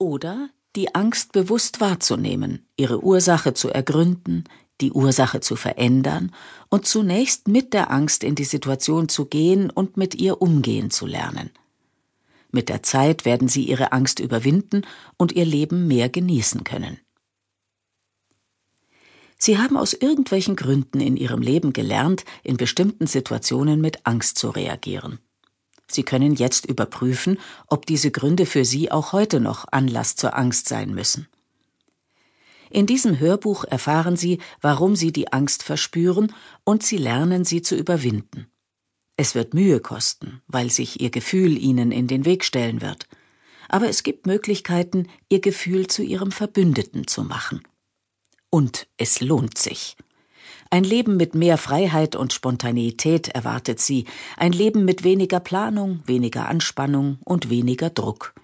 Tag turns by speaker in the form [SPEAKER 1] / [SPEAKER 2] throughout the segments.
[SPEAKER 1] Oder die Angst bewusst wahrzunehmen, ihre Ursache zu ergründen, die Ursache zu verändern und zunächst mit der Angst in die Situation zu gehen und mit ihr umgehen zu lernen. Mit der Zeit werden sie ihre Angst überwinden und ihr Leben mehr genießen können. Sie haben aus irgendwelchen Gründen in ihrem Leben gelernt, in bestimmten Situationen mit Angst zu reagieren. Sie können jetzt überprüfen, ob diese Gründe für Sie auch heute noch Anlass zur Angst sein müssen. In diesem Hörbuch erfahren Sie, warum Sie die Angst verspüren und Sie lernen, sie zu überwinden. Es wird Mühe kosten, weil sich Ihr Gefühl Ihnen in den Weg stellen wird. Aber es gibt Möglichkeiten, Ihr Gefühl zu Ihrem Verbündeten zu machen. Und es lohnt sich. Ein Leben mit mehr Freiheit und Spontaneität erwartet sie, ein Leben mit weniger Planung, weniger Anspannung und weniger Druck.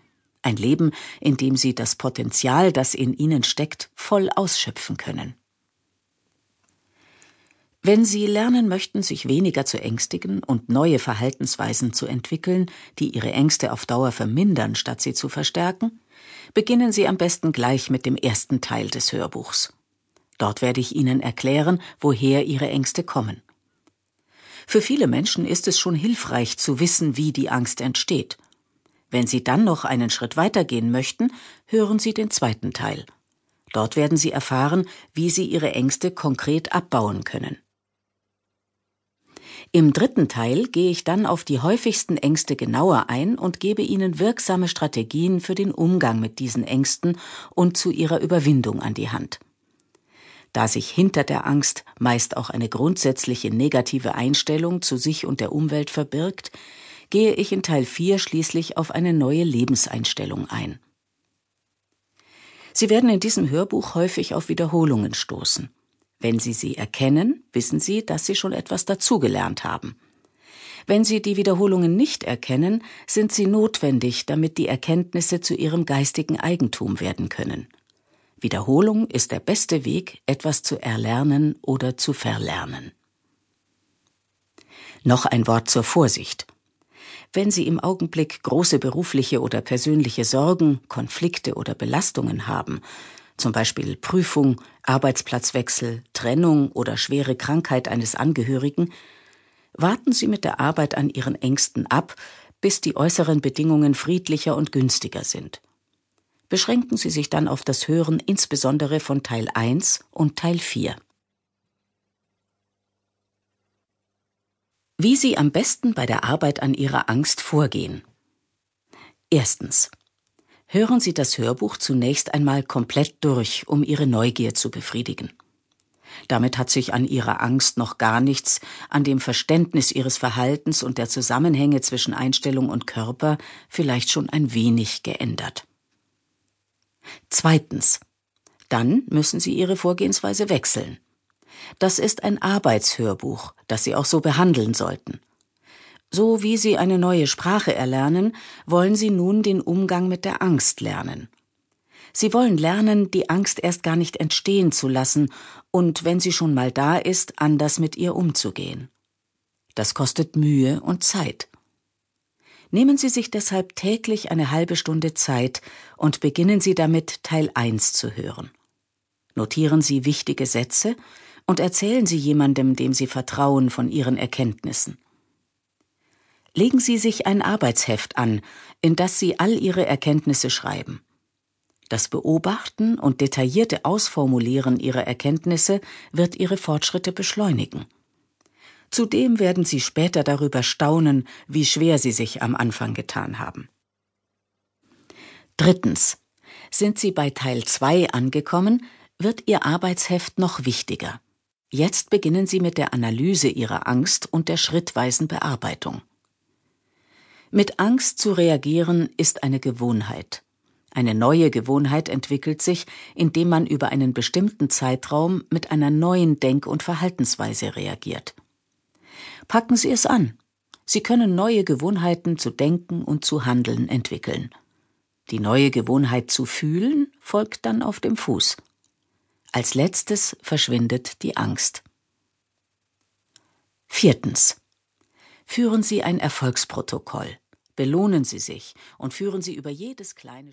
[SPEAKER 1] Ein Leben, in dem sie das Potenzial, das in ihnen steckt, voll ausschöpfen können. Wenn Sie lernen möchten, sich weniger zu ängstigen und neue Verhaltensweisen zu entwickeln, die Ihre Ängste auf Dauer vermindern, statt sie zu verstärken, beginnen Sie am besten gleich mit dem ersten Teil des Hörbuchs. Dort werde ich Ihnen erklären, woher Ihre Ängste kommen. Für viele Menschen ist es schon hilfreich zu wissen, wie die Angst entsteht. Wenn Sie dann noch einen Schritt weitergehen möchten, hören Sie den zweiten Teil. Dort werden Sie erfahren, wie Sie Ihre Ängste konkret abbauen können. Im dritten Teil gehe ich dann auf die häufigsten Ängste genauer ein und gebe Ihnen wirksame Strategien für den Umgang mit diesen Ängsten und zu ihrer Überwindung an die Hand. Da sich hinter der Angst meist auch eine grundsätzliche negative Einstellung zu sich und der Umwelt verbirgt, gehe ich in Teil 4 schließlich auf eine neue Lebenseinstellung ein. Sie werden in diesem Hörbuch häufig auf Wiederholungen stoßen. Wenn Sie sie erkennen, wissen Sie, dass Sie schon etwas dazugelernt haben. Wenn Sie die Wiederholungen nicht erkennen, sind sie notwendig, damit die Erkenntnisse zu Ihrem geistigen Eigentum werden können. Wiederholung ist der beste Weg, etwas zu erlernen oder zu verlernen. Noch ein Wort zur Vorsicht. Wenn Sie im Augenblick große berufliche oder persönliche Sorgen, Konflikte oder Belastungen haben, zum Beispiel Prüfung, Arbeitsplatzwechsel, Trennung oder schwere Krankheit eines Angehörigen, warten Sie mit der Arbeit an Ihren Ängsten ab, bis die äußeren Bedingungen friedlicher und günstiger sind beschränken Sie sich dann auf das Hören insbesondere von Teil 1 und Teil 4. Wie Sie am besten bei der Arbeit an Ihrer Angst vorgehen. Erstens. Hören Sie das Hörbuch zunächst einmal komplett durch, um Ihre Neugier zu befriedigen. Damit hat sich an Ihrer Angst noch gar nichts, an dem Verständnis Ihres Verhaltens und der Zusammenhänge zwischen Einstellung und Körper vielleicht schon ein wenig geändert. Zweitens. Dann müssen Sie Ihre Vorgehensweise wechseln. Das ist ein Arbeitshörbuch, das Sie auch so behandeln sollten. So wie Sie eine neue Sprache erlernen, wollen Sie nun den Umgang mit der Angst lernen. Sie wollen lernen, die Angst erst gar nicht entstehen zu lassen und, wenn sie schon mal da ist, anders mit ihr umzugehen. Das kostet Mühe und Zeit. Nehmen Sie sich deshalb täglich eine halbe Stunde Zeit und beginnen Sie damit, Teil 1 zu hören. Notieren Sie wichtige Sätze und erzählen Sie jemandem, dem Sie vertrauen, von Ihren Erkenntnissen. Legen Sie sich ein Arbeitsheft an, in das Sie all Ihre Erkenntnisse schreiben. Das Beobachten und detaillierte Ausformulieren Ihrer Erkenntnisse wird Ihre Fortschritte beschleunigen. Zudem werden Sie später darüber staunen, wie schwer Sie sich am Anfang getan haben. Drittens. Sind Sie bei Teil 2 angekommen, wird Ihr Arbeitsheft noch wichtiger. Jetzt beginnen Sie mit der Analyse Ihrer Angst und der schrittweisen Bearbeitung. Mit Angst zu reagieren ist eine Gewohnheit. Eine neue Gewohnheit entwickelt sich, indem man über einen bestimmten Zeitraum mit einer neuen Denk- und Verhaltensweise reagiert. Packen Sie es an. Sie können neue Gewohnheiten zu denken und zu handeln entwickeln. Die neue Gewohnheit zu fühlen folgt dann auf dem Fuß. Als letztes verschwindet die Angst. Viertens. Führen Sie ein Erfolgsprotokoll. Belohnen Sie sich und führen Sie über jedes kleine